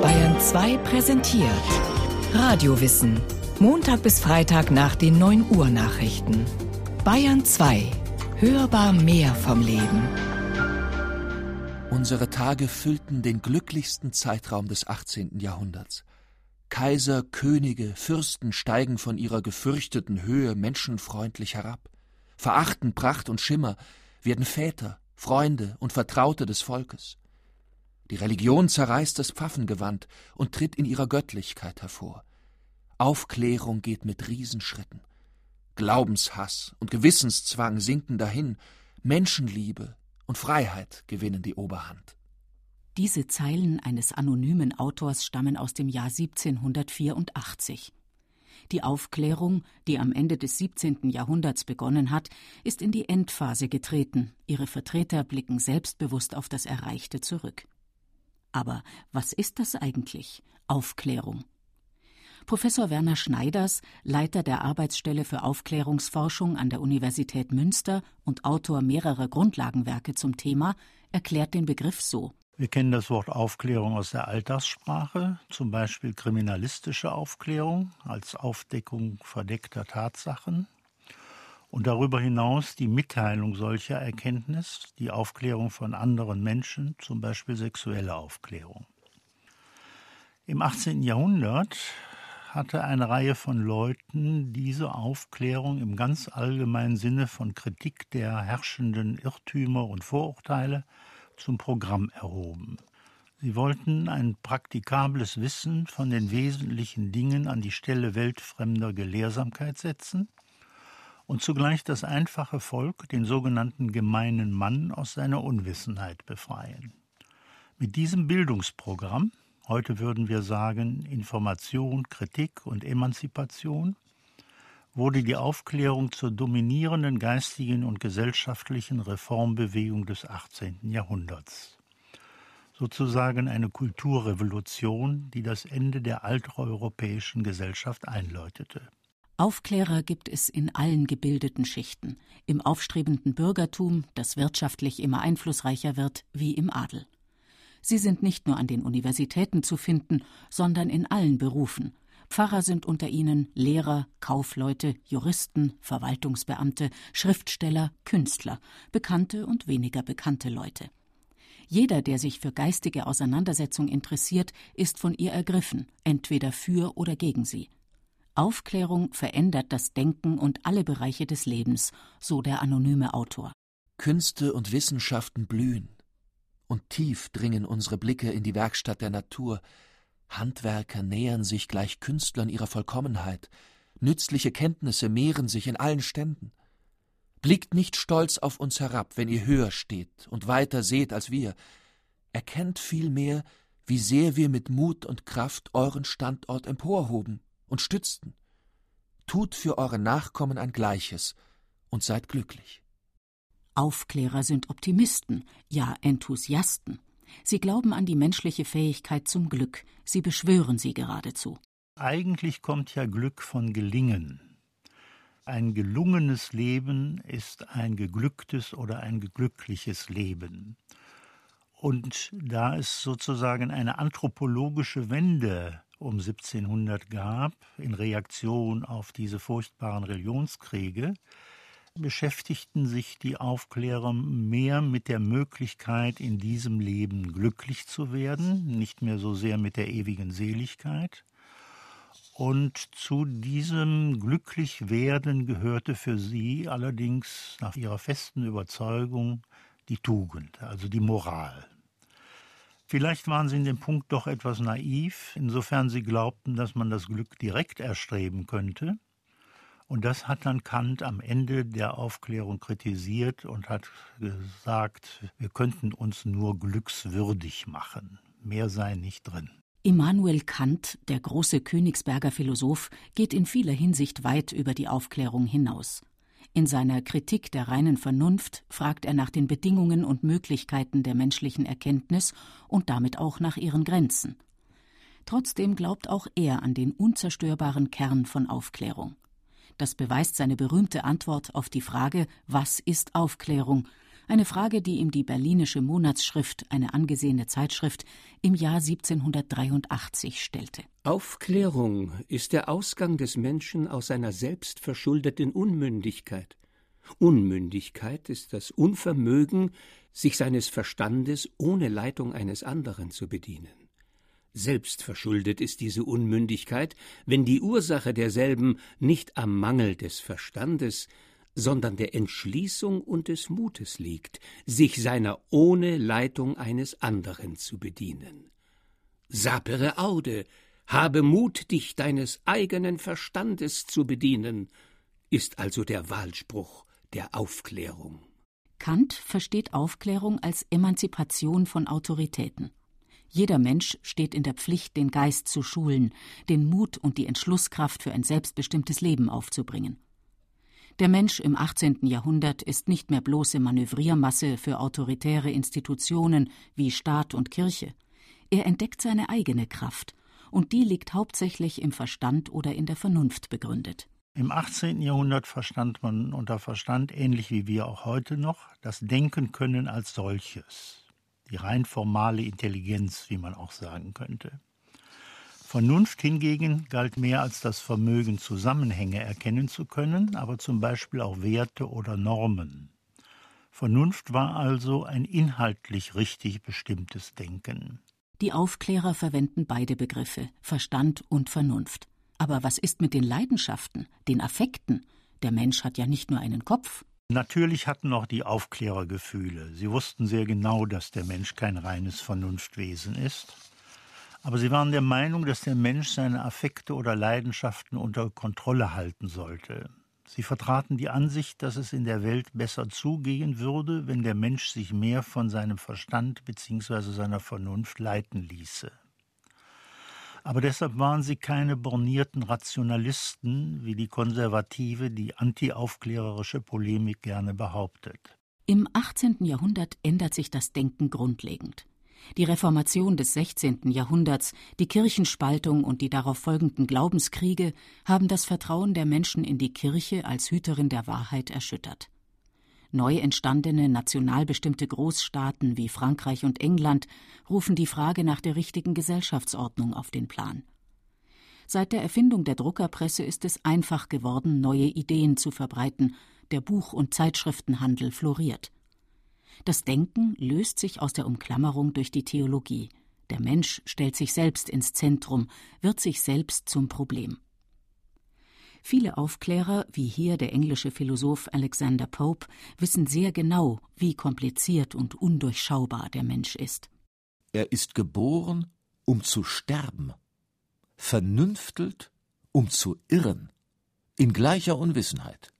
Bayern 2 präsentiert Radiowissen. Montag bis Freitag nach den 9 Uhr Nachrichten. Bayern 2. Hörbar mehr vom Leben. Unsere Tage füllten den glücklichsten Zeitraum des 18. Jahrhunderts. Kaiser, Könige, Fürsten steigen von ihrer gefürchteten Höhe menschenfreundlich herab, verachten Pracht und Schimmer, werden Väter, Freunde und Vertraute des Volkes. Die Religion zerreißt das Pfaffengewand und tritt in ihrer Göttlichkeit hervor. Aufklärung geht mit Riesenschritten. Glaubenshass und Gewissenszwang sinken dahin, Menschenliebe und Freiheit gewinnen die Oberhand. Diese Zeilen eines anonymen Autors stammen aus dem Jahr 1784. Die Aufklärung, die am Ende des 17. Jahrhunderts begonnen hat, ist in die Endphase getreten. Ihre Vertreter blicken selbstbewusst auf das Erreichte zurück. Aber was ist das eigentlich? Aufklärung. Professor Werner Schneiders, Leiter der Arbeitsstelle für Aufklärungsforschung an der Universität Münster und Autor mehrerer Grundlagenwerke zum Thema, erklärt den Begriff so. Wir kennen das Wort Aufklärung aus der Alltagssprache, zum Beispiel kriminalistische Aufklärung als Aufdeckung verdeckter Tatsachen und darüber hinaus die Mitteilung solcher Erkenntnis, die Aufklärung von anderen Menschen, zum Beispiel sexuelle Aufklärung. Im 18. Jahrhundert hatte eine Reihe von Leuten diese Aufklärung im ganz allgemeinen Sinne von Kritik der herrschenden Irrtümer und Vorurteile zum Programm erhoben. Sie wollten ein praktikables Wissen von den wesentlichen Dingen an die Stelle weltfremder Gelehrsamkeit setzen und zugleich das einfache Volk, den sogenannten gemeinen Mann, aus seiner Unwissenheit befreien. Mit diesem Bildungsprogramm, heute würden wir sagen Information, Kritik und Emanzipation, wurde die Aufklärung zur dominierenden geistigen und gesellschaftlichen Reformbewegung des 18. Jahrhunderts. Sozusagen eine Kulturrevolution, die das Ende der alteuropäischen Gesellschaft einläutete. Aufklärer gibt es in allen gebildeten Schichten, im aufstrebenden Bürgertum, das wirtschaftlich immer einflussreicher wird, wie im Adel. Sie sind nicht nur an den Universitäten zu finden, sondern in allen Berufen, Pfarrer sind unter ihnen Lehrer, Kaufleute, Juristen, Verwaltungsbeamte, Schriftsteller, Künstler, bekannte und weniger bekannte Leute. Jeder, der sich für geistige Auseinandersetzung interessiert, ist von ihr ergriffen, entweder für oder gegen sie. Aufklärung verändert das Denken und alle Bereiche des Lebens, so der anonyme Autor. Künste und Wissenschaften blühen, und tief dringen unsere Blicke in die Werkstatt der Natur, Handwerker nähern sich gleich Künstlern ihrer Vollkommenheit, nützliche Kenntnisse mehren sich in allen Ständen. Blickt nicht stolz auf uns herab, wenn ihr höher steht und weiter seht als wir, erkennt vielmehr, wie sehr wir mit Mut und Kraft euren Standort emporhoben und stützten. Tut für eure Nachkommen ein Gleiches und seid glücklich. Aufklärer sind Optimisten, ja Enthusiasten. Sie glauben an die menschliche Fähigkeit zum Glück, sie beschwören sie geradezu. Eigentlich kommt ja Glück von Gelingen. Ein gelungenes Leben ist ein geglücktes oder ein glückliches Leben. Und da es sozusagen eine anthropologische Wende um 1700 gab, in Reaktion auf diese furchtbaren Religionskriege, beschäftigten sich die Aufklärer mehr mit der Möglichkeit, in diesem Leben glücklich zu werden, nicht mehr so sehr mit der ewigen Seligkeit. Und zu diesem Glücklichwerden gehörte für sie allerdings nach ihrer festen Überzeugung die Tugend, also die Moral. Vielleicht waren sie in dem Punkt doch etwas naiv, insofern sie glaubten, dass man das Glück direkt erstreben könnte. Und das hat dann Kant am Ende der Aufklärung kritisiert und hat gesagt, wir könnten uns nur glückswürdig machen. Mehr sei nicht drin. Immanuel Kant, der große Königsberger Philosoph, geht in vieler Hinsicht weit über die Aufklärung hinaus. In seiner Kritik der reinen Vernunft fragt er nach den Bedingungen und Möglichkeiten der menschlichen Erkenntnis und damit auch nach ihren Grenzen. Trotzdem glaubt auch er an den unzerstörbaren Kern von Aufklärung. Das beweist seine berühmte Antwort auf die Frage Was ist Aufklärung? Eine Frage, die ihm die Berlinische Monatsschrift, eine angesehene Zeitschrift, im Jahr 1783 stellte. Aufklärung ist der Ausgang des Menschen aus seiner selbstverschuldeten Unmündigkeit. Unmündigkeit ist das Unvermögen, sich seines Verstandes ohne Leitung eines anderen zu bedienen. Selbstverschuldet ist diese Unmündigkeit, wenn die Ursache derselben nicht am Mangel des Verstandes, sondern der Entschließung und des Mutes liegt, sich seiner ohne Leitung eines anderen zu bedienen. Sapere aude, habe Mut, dich deines eigenen Verstandes zu bedienen, ist also der Wahlspruch der Aufklärung. Kant versteht Aufklärung als Emanzipation von Autoritäten. Jeder Mensch steht in der Pflicht, den Geist zu schulen, den Mut und die Entschlusskraft für ein selbstbestimmtes Leben aufzubringen. Der Mensch im 18. Jahrhundert ist nicht mehr bloße Manövriermasse für autoritäre Institutionen wie Staat und Kirche. Er entdeckt seine eigene Kraft, und die liegt hauptsächlich im Verstand oder in der Vernunft begründet. Im 18. Jahrhundert verstand man unter Verstand, ähnlich wie wir auch heute noch, das Denken können als solches, die rein formale Intelligenz, wie man auch sagen könnte. Vernunft hingegen galt mehr als das Vermögen, Zusammenhänge erkennen zu können, aber zum Beispiel auch Werte oder Normen. Vernunft war also ein inhaltlich richtig bestimmtes Denken. Die Aufklärer verwenden beide Begriffe, Verstand und Vernunft. Aber was ist mit den Leidenschaften, den Affekten? Der Mensch hat ja nicht nur einen Kopf. Natürlich hatten auch die Aufklärer Gefühle. Sie wussten sehr genau, dass der Mensch kein reines Vernunftwesen ist. Aber sie waren der Meinung, dass der Mensch seine Affekte oder Leidenschaften unter Kontrolle halten sollte. Sie vertraten die Ansicht, dass es in der Welt besser zugehen würde, wenn der Mensch sich mehr von seinem Verstand bzw. seiner Vernunft leiten ließe. Aber deshalb waren sie keine bornierten Rationalisten, wie die konservative, die antiaufklärerische Polemik gerne behauptet. Im 18. Jahrhundert ändert sich das Denken grundlegend. Die Reformation des 16. Jahrhunderts, die Kirchenspaltung und die darauf folgenden Glaubenskriege haben das Vertrauen der Menschen in die Kirche als Hüterin der Wahrheit erschüttert. Neu entstandene national bestimmte Großstaaten wie Frankreich und England rufen die Frage nach der richtigen Gesellschaftsordnung auf den Plan. Seit der Erfindung der Druckerpresse ist es einfach geworden, neue Ideen zu verbreiten, der Buch- und Zeitschriftenhandel floriert. Das Denken löst sich aus der Umklammerung durch die Theologie. Der Mensch stellt sich selbst ins Zentrum, wird sich selbst zum Problem. Viele Aufklärer, wie hier der englische Philosoph Alexander Pope, wissen sehr genau, wie kompliziert und undurchschaubar der Mensch ist. Er ist geboren, um zu sterben, vernünftelt, um zu irren, in gleicher Unwissenheit.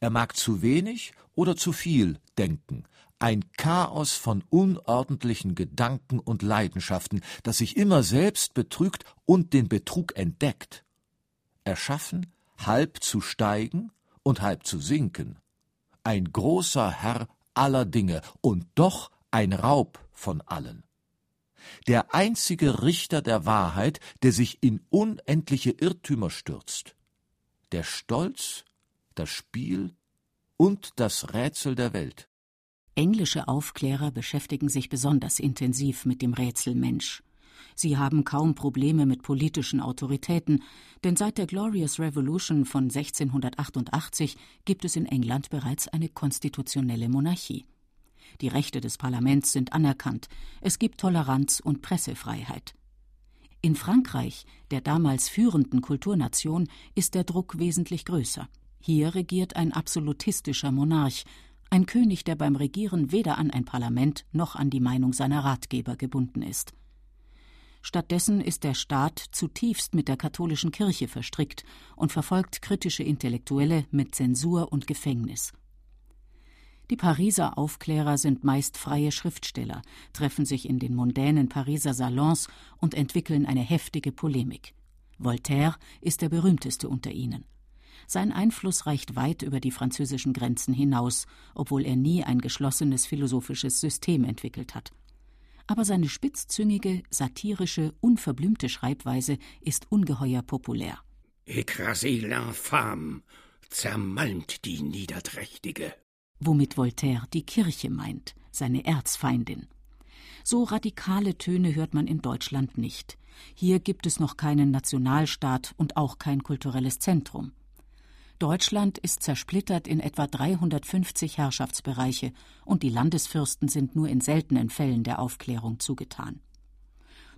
Er mag zu wenig oder zu viel denken, ein Chaos von unordentlichen Gedanken und Leidenschaften, das sich immer selbst betrügt und den Betrug entdeckt. Erschaffen, halb zu steigen und halb zu sinken. Ein großer Herr aller Dinge und doch ein Raub von allen. Der einzige Richter der Wahrheit, der sich in unendliche Irrtümer stürzt. Der Stolz, das Spiel und das Rätsel der Welt. Englische Aufklärer beschäftigen sich besonders intensiv mit dem Rätsel Mensch. Sie haben kaum Probleme mit politischen Autoritäten, denn seit der Glorious Revolution von 1688 gibt es in England bereits eine konstitutionelle Monarchie. Die Rechte des Parlaments sind anerkannt, es gibt Toleranz und Pressefreiheit. In Frankreich, der damals führenden Kulturnation, ist der Druck wesentlich größer. Hier regiert ein absolutistischer Monarch, ein König, der beim Regieren weder an ein Parlament noch an die Meinung seiner Ratgeber gebunden ist. Stattdessen ist der Staat zutiefst mit der katholischen Kirche verstrickt und verfolgt kritische Intellektuelle mit Zensur und Gefängnis. Die Pariser Aufklärer sind meist freie Schriftsteller, treffen sich in den mondänen Pariser Salons und entwickeln eine heftige Polemik. Voltaire ist der berühmteste unter ihnen. Sein Einfluss reicht weit über die französischen Grenzen hinaus, obwohl er nie ein geschlossenes philosophisches System entwickelt hat. Aber seine spitzzüngige, satirische, unverblümte Schreibweise ist ungeheuer populär. Écrasez l'infâme, zermalmt die Niederträchtige. womit Voltaire die Kirche meint, seine Erzfeindin. So radikale Töne hört man in Deutschland nicht. Hier gibt es noch keinen Nationalstaat und auch kein kulturelles Zentrum. Deutschland ist zersplittert in etwa 350 Herrschaftsbereiche und die Landesfürsten sind nur in seltenen Fällen der Aufklärung zugetan.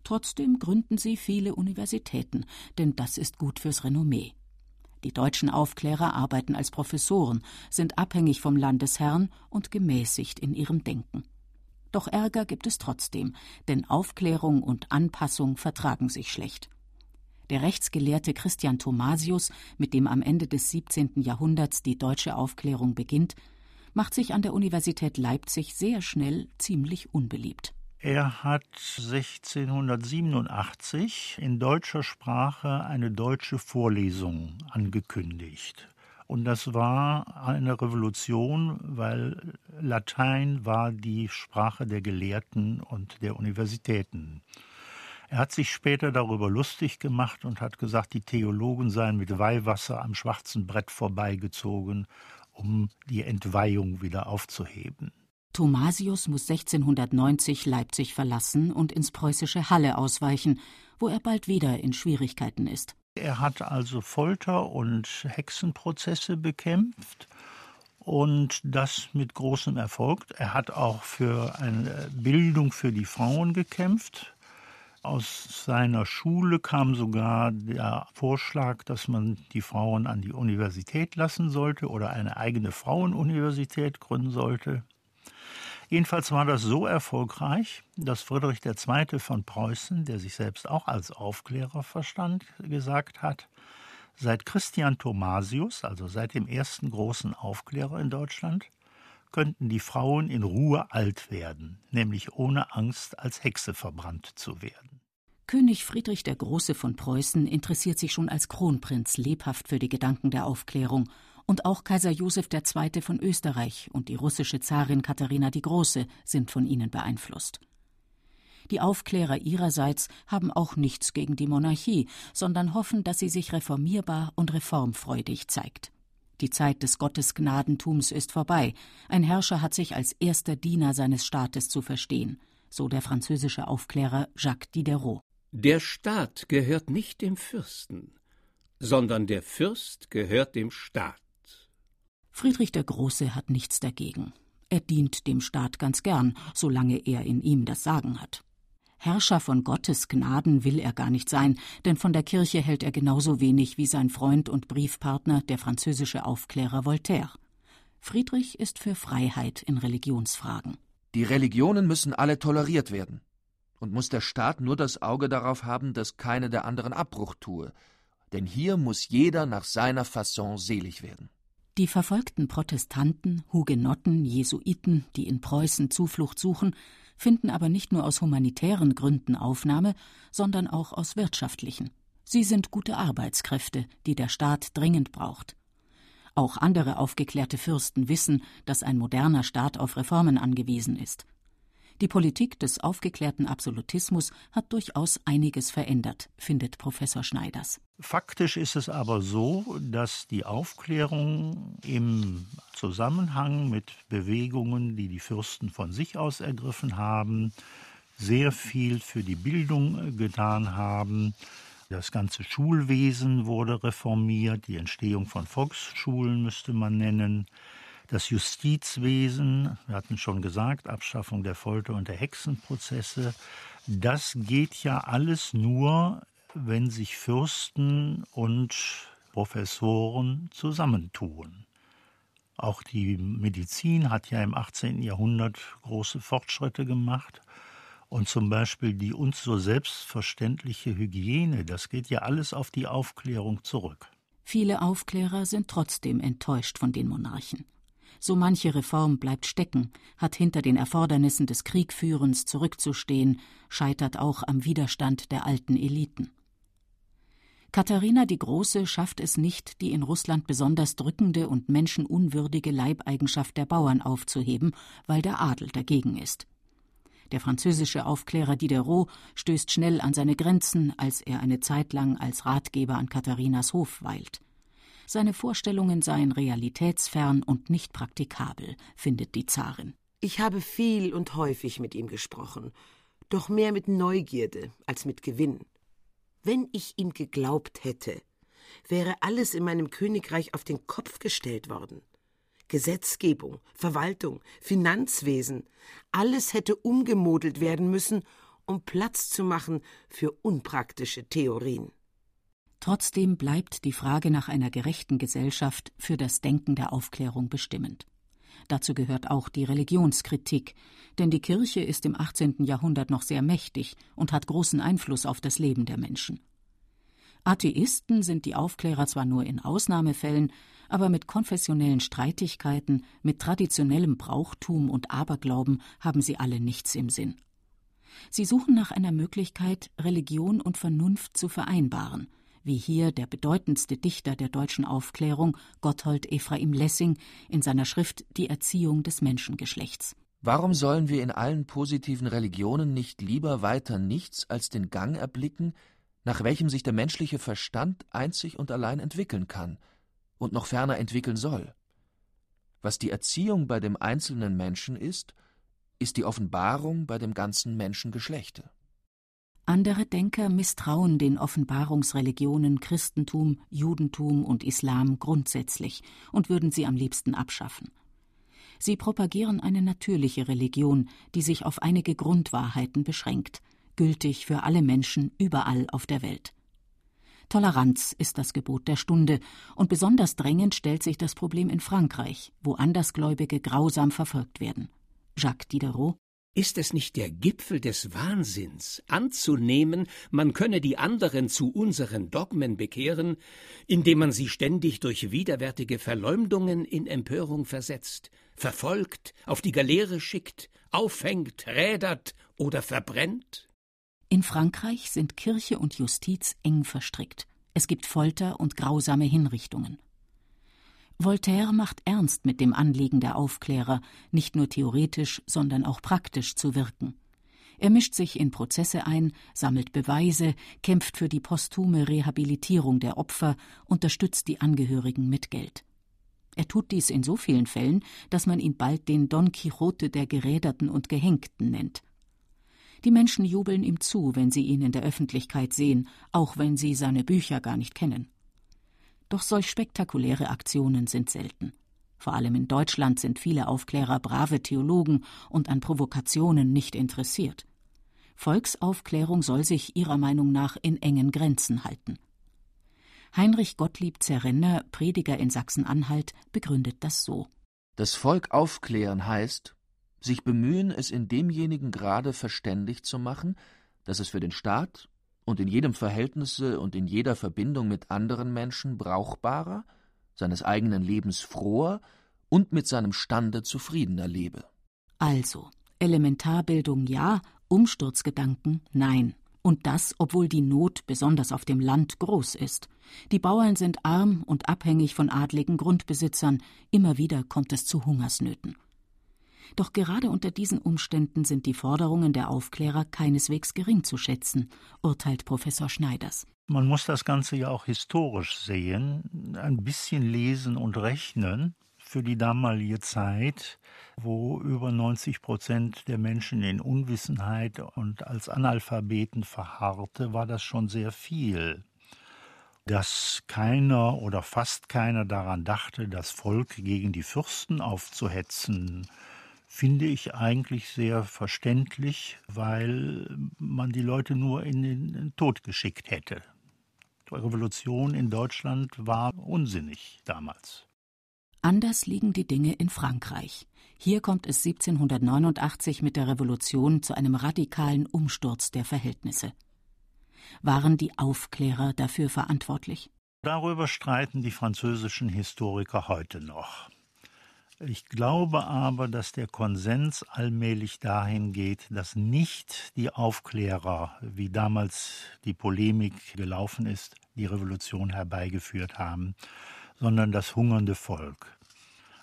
Trotzdem gründen sie viele Universitäten, denn das ist gut fürs Renommee. Die deutschen Aufklärer arbeiten als Professoren, sind abhängig vom Landesherrn und gemäßigt in ihrem Denken. Doch Ärger gibt es trotzdem, denn Aufklärung und Anpassung vertragen sich schlecht. Der Rechtsgelehrte Christian Thomasius, mit dem am Ende des 17. Jahrhunderts die deutsche Aufklärung beginnt, macht sich an der Universität Leipzig sehr schnell ziemlich unbeliebt. Er hat 1687 in deutscher Sprache eine deutsche Vorlesung angekündigt. Und das war eine Revolution, weil Latein war die Sprache der Gelehrten und der Universitäten. Er hat sich später darüber lustig gemacht und hat gesagt, die Theologen seien mit Weihwasser am schwarzen Brett vorbeigezogen, um die Entweihung wieder aufzuheben. Thomasius muss 1690 Leipzig verlassen und ins preußische Halle ausweichen, wo er bald wieder in Schwierigkeiten ist. Er hat also Folter und Hexenprozesse bekämpft und das mit großem Erfolg. Er hat auch für eine Bildung für die Frauen gekämpft. Aus seiner Schule kam sogar der Vorschlag, dass man die Frauen an die Universität lassen sollte oder eine eigene Frauenuniversität gründen sollte. Jedenfalls war das so erfolgreich, dass Friedrich II. von Preußen, der sich selbst auch als Aufklärer verstand, gesagt hat, seit Christian Thomasius, also seit dem ersten großen Aufklärer in Deutschland, könnten die Frauen in Ruhe alt werden, nämlich ohne Angst als Hexe verbrannt zu werden. König Friedrich der Große von Preußen interessiert sich schon als Kronprinz lebhaft für die Gedanken der Aufklärung und auch Kaiser Joseph II. von Österreich und die russische Zarin Katharina die Große sind von ihnen beeinflusst. Die Aufklärer ihrerseits haben auch nichts gegen die Monarchie, sondern hoffen, dass sie sich reformierbar und reformfreudig zeigt. Die Zeit des Gottesgnadentums ist vorbei. Ein Herrscher hat sich als erster Diener seines Staates zu verstehen, so der französische Aufklärer Jacques Diderot. Der Staat gehört nicht dem Fürsten, sondern der Fürst gehört dem Staat. Friedrich der Große hat nichts dagegen. Er dient dem Staat ganz gern, solange er in ihm das Sagen hat. Herrscher von Gottes Gnaden will er gar nicht sein, denn von der Kirche hält er genauso wenig wie sein Freund und Briefpartner, der französische Aufklärer Voltaire. Friedrich ist für Freiheit in Religionsfragen. Die Religionen müssen alle toleriert werden. Und muss der Staat nur das Auge darauf haben, dass keine der anderen Abbruch tue. Denn hier muss jeder nach seiner Fasson selig werden. Die verfolgten Protestanten, Hugenotten, Jesuiten, die in Preußen Zuflucht suchen, finden aber nicht nur aus humanitären Gründen Aufnahme, sondern auch aus wirtschaftlichen. Sie sind gute Arbeitskräfte, die der Staat dringend braucht. Auch andere aufgeklärte Fürsten wissen, dass ein moderner Staat auf Reformen angewiesen ist. Die Politik des aufgeklärten Absolutismus hat durchaus einiges verändert, findet Professor Schneiders. Faktisch ist es aber so, dass die Aufklärung im Zusammenhang mit Bewegungen, die die Fürsten von sich aus ergriffen haben, sehr viel für die Bildung getan haben. Das ganze Schulwesen wurde reformiert, die Entstehung von Volksschulen müsste man nennen. Das Justizwesen, wir hatten schon gesagt, Abschaffung der Folter und der Hexenprozesse, das geht ja alles nur, wenn sich Fürsten und Professoren zusammentun. Auch die Medizin hat ja im 18. Jahrhundert große Fortschritte gemacht. Und zum Beispiel die uns so selbstverständliche Hygiene, das geht ja alles auf die Aufklärung zurück. Viele Aufklärer sind trotzdem enttäuscht von den Monarchen. So manche Reform bleibt stecken, hat hinter den Erfordernissen des Kriegführens zurückzustehen, scheitert auch am Widerstand der alten Eliten. Katharina die Große schafft es nicht, die in Russland besonders drückende und menschenunwürdige Leibeigenschaft der Bauern aufzuheben, weil der Adel dagegen ist. Der französische Aufklärer Diderot stößt schnell an seine Grenzen, als er eine Zeit lang als Ratgeber an Katharinas Hof weilt. Seine Vorstellungen seien realitätsfern und nicht praktikabel, findet die Zarin. Ich habe viel und häufig mit ihm gesprochen, doch mehr mit Neugierde als mit Gewinn. Wenn ich ihm geglaubt hätte, wäre alles in meinem Königreich auf den Kopf gestellt worden. Gesetzgebung, Verwaltung, Finanzwesen, alles hätte umgemodelt werden müssen, um Platz zu machen für unpraktische Theorien. Trotzdem bleibt die Frage nach einer gerechten Gesellschaft für das Denken der Aufklärung bestimmend. Dazu gehört auch die Religionskritik, denn die Kirche ist im 18. Jahrhundert noch sehr mächtig und hat großen Einfluss auf das Leben der Menschen. Atheisten sind die Aufklärer zwar nur in Ausnahmefällen, aber mit konfessionellen Streitigkeiten, mit traditionellem Brauchtum und Aberglauben haben sie alle nichts im Sinn. Sie suchen nach einer Möglichkeit, Religion und Vernunft zu vereinbaren, wie hier der bedeutendste Dichter der deutschen Aufklärung, Gotthold Ephraim Lessing, in seiner Schrift Die Erziehung des Menschengeschlechts. Warum sollen wir in allen positiven Religionen nicht lieber weiter nichts als den Gang erblicken, nach welchem sich der menschliche Verstand einzig und allein entwickeln kann und noch ferner entwickeln soll? Was die Erziehung bei dem einzelnen Menschen ist, ist die Offenbarung bei dem ganzen Menschengeschlechte. Andere Denker misstrauen den Offenbarungsreligionen Christentum, Judentum und Islam grundsätzlich und würden sie am liebsten abschaffen. Sie propagieren eine natürliche Religion, die sich auf einige Grundwahrheiten beschränkt, gültig für alle Menschen überall auf der Welt. Toleranz ist das Gebot der Stunde, und besonders drängend stellt sich das Problem in Frankreich, wo Andersgläubige grausam verfolgt werden. Jacques Diderot ist es nicht der Gipfel des Wahnsinns, anzunehmen, man könne die anderen zu unseren Dogmen bekehren, indem man sie ständig durch widerwärtige Verleumdungen in Empörung versetzt, verfolgt, auf die Galeere schickt, aufhängt, rädert oder verbrennt? In Frankreich sind Kirche und Justiz eng verstrickt. Es gibt Folter und grausame Hinrichtungen. Voltaire macht ernst mit dem Anliegen der Aufklärer, nicht nur theoretisch, sondern auch praktisch zu wirken. Er mischt sich in Prozesse ein, sammelt Beweise, kämpft für die posthume Rehabilitierung der Opfer, unterstützt die Angehörigen mit Geld. Er tut dies in so vielen Fällen, dass man ihn bald den Don Quixote der Geräderten und Gehängten nennt. Die Menschen jubeln ihm zu, wenn sie ihn in der Öffentlichkeit sehen, auch wenn sie seine Bücher gar nicht kennen. Doch solch spektakuläre Aktionen sind selten. Vor allem in Deutschland sind viele Aufklärer brave Theologen und an Provokationen nicht interessiert. Volksaufklärung soll sich ihrer Meinung nach in engen Grenzen halten. Heinrich Gottlieb Zerrenner, Prediger in Sachsen-Anhalt, begründet das so. Das Volk aufklären heißt, sich bemühen, es in demjenigen Grade verständig zu machen, dass es für den Staat und in jedem Verhältnisse und in jeder Verbindung mit anderen Menschen brauchbarer, seines eigenen Lebens froher und mit seinem Stande zufriedener lebe. Also, Elementarbildung ja, Umsturzgedanken nein. Und das, obwohl die Not besonders auf dem Land groß ist. Die Bauern sind arm und abhängig von adligen Grundbesitzern, immer wieder kommt es zu Hungersnöten. Doch gerade unter diesen Umständen sind die Forderungen der Aufklärer keineswegs gering zu schätzen, urteilt Professor Schneiders. Man muss das Ganze ja auch historisch sehen, ein bisschen lesen und rechnen für die damalige Zeit, wo über 90 Prozent der Menschen in Unwissenheit und als Analphabeten verharrte, war das schon sehr viel. Dass keiner oder fast keiner daran dachte, das Volk gegen die Fürsten aufzuhetzen, finde ich eigentlich sehr verständlich, weil man die Leute nur in den Tod geschickt hätte. Die Revolution in Deutschland war unsinnig damals. Anders liegen die Dinge in Frankreich. Hier kommt es 1789 mit der Revolution zu einem radikalen Umsturz der Verhältnisse. Waren die Aufklärer dafür verantwortlich? Darüber streiten die französischen Historiker heute noch. Ich glaube aber, dass der Konsens allmählich dahin geht, dass nicht die Aufklärer, wie damals die Polemik gelaufen ist, die Revolution herbeigeführt haben, sondern das hungernde Volk.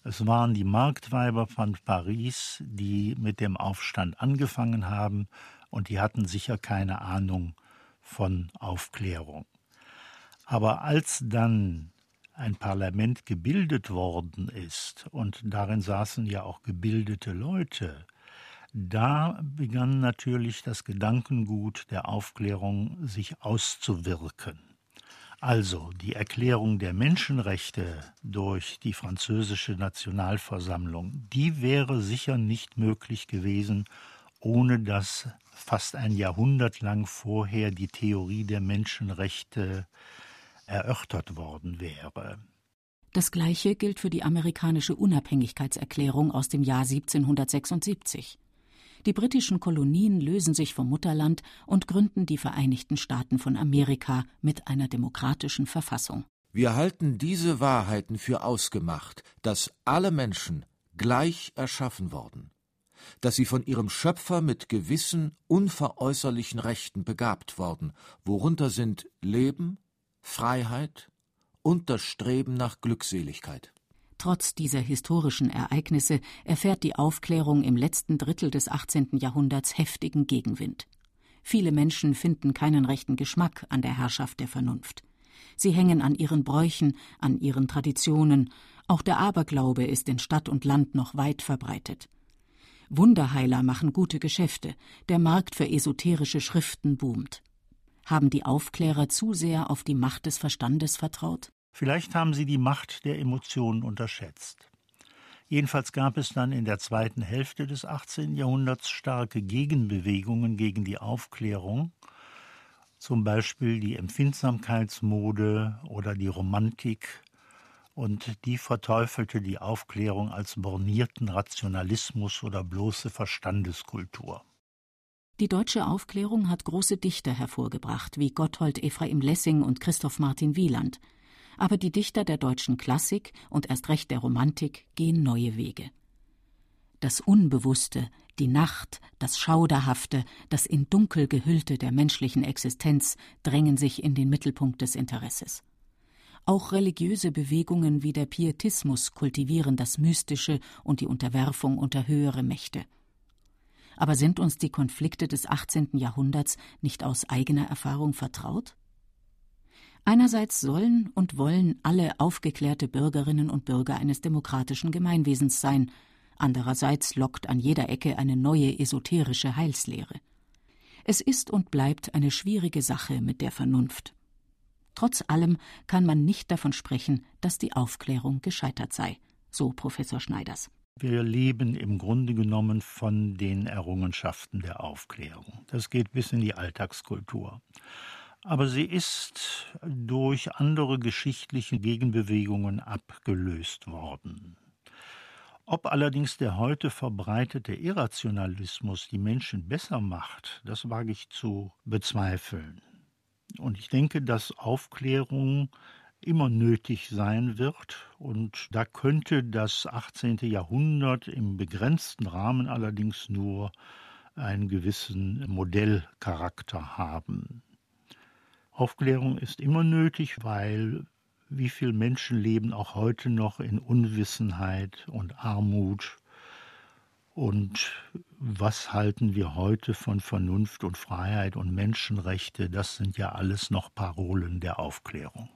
Es waren die Marktweiber von Paris, die mit dem Aufstand angefangen haben, und die hatten sicher keine Ahnung von Aufklärung. Aber als dann ein Parlament gebildet worden ist, und darin saßen ja auch gebildete Leute, da begann natürlich das Gedankengut der Aufklärung sich auszuwirken. Also die Erklärung der Menschenrechte durch die französische Nationalversammlung, die wäre sicher nicht möglich gewesen, ohne dass fast ein Jahrhundert lang vorher die Theorie der Menschenrechte erörtert worden wäre. Das Gleiche gilt für die amerikanische Unabhängigkeitserklärung aus dem Jahr 1776. Die britischen Kolonien lösen sich vom Mutterland und gründen die Vereinigten Staaten von Amerika mit einer demokratischen Verfassung. Wir halten diese Wahrheiten für ausgemacht, dass alle Menschen gleich erschaffen worden, dass sie von ihrem Schöpfer mit gewissen unveräußerlichen Rechten begabt worden, worunter sind Leben, Freiheit und das Streben nach Glückseligkeit. Trotz dieser historischen Ereignisse erfährt die Aufklärung im letzten Drittel des 18. Jahrhunderts heftigen Gegenwind. Viele Menschen finden keinen rechten Geschmack an der Herrschaft der Vernunft. Sie hängen an ihren Bräuchen, an ihren Traditionen, auch der Aberglaube ist in Stadt und Land noch weit verbreitet. Wunderheiler machen gute Geschäfte, der Markt für esoterische Schriften boomt. Haben die Aufklärer zu sehr auf die Macht des Verstandes vertraut? Vielleicht haben sie die Macht der Emotionen unterschätzt. Jedenfalls gab es dann in der zweiten Hälfte des 18. Jahrhunderts starke Gegenbewegungen gegen die Aufklärung, zum Beispiel die Empfindsamkeitsmode oder die Romantik, und die verteufelte die Aufklärung als bornierten Rationalismus oder bloße Verstandeskultur. Die deutsche Aufklärung hat große Dichter hervorgebracht, wie Gotthold Ephraim Lessing und Christoph Martin Wieland – aber die Dichter der deutschen Klassik und erst recht der Romantik gehen neue Wege. Das Unbewusste, die Nacht, das Schauderhafte, das in Dunkel gehüllte der menschlichen Existenz drängen sich in den Mittelpunkt des Interesses. Auch religiöse Bewegungen wie der Pietismus kultivieren das Mystische und die Unterwerfung unter höhere Mächte. Aber sind uns die Konflikte des 18. Jahrhunderts nicht aus eigener Erfahrung vertraut? Einerseits sollen und wollen alle aufgeklärte Bürgerinnen und Bürger eines demokratischen Gemeinwesens sein, andererseits lockt an jeder Ecke eine neue esoterische Heilslehre. Es ist und bleibt eine schwierige Sache mit der Vernunft. Trotz allem kann man nicht davon sprechen, dass die Aufklärung gescheitert sei, so Professor Schneiders. Wir leben im Grunde genommen von den Errungenschaften der Aufklärung. Das geht bis in die Alltagskultur aber sie ist durch andere geschichtliche Gegenbewegungen abgelöst worden. Ob allerdings der heute verbreitete Irrationalismus die Menschen besser macht, das wage ich zu bezweifeln. Und ich denke, dass Aufklärung immer nötig sein wird. Und da könnte das 18. Jahrhundert im begrenzten Rahmen allerdings nur einen gewissen Modellcharakter haben. Aufklärung ist immer nötig, weil wie viele Menschen leben auch heute noch in Unwissenheit und Armut. Und was halten wir heute von Vernunft und Freiheit und Menschenrechte? Das sind ja alles noch Parolen der Aufklärung.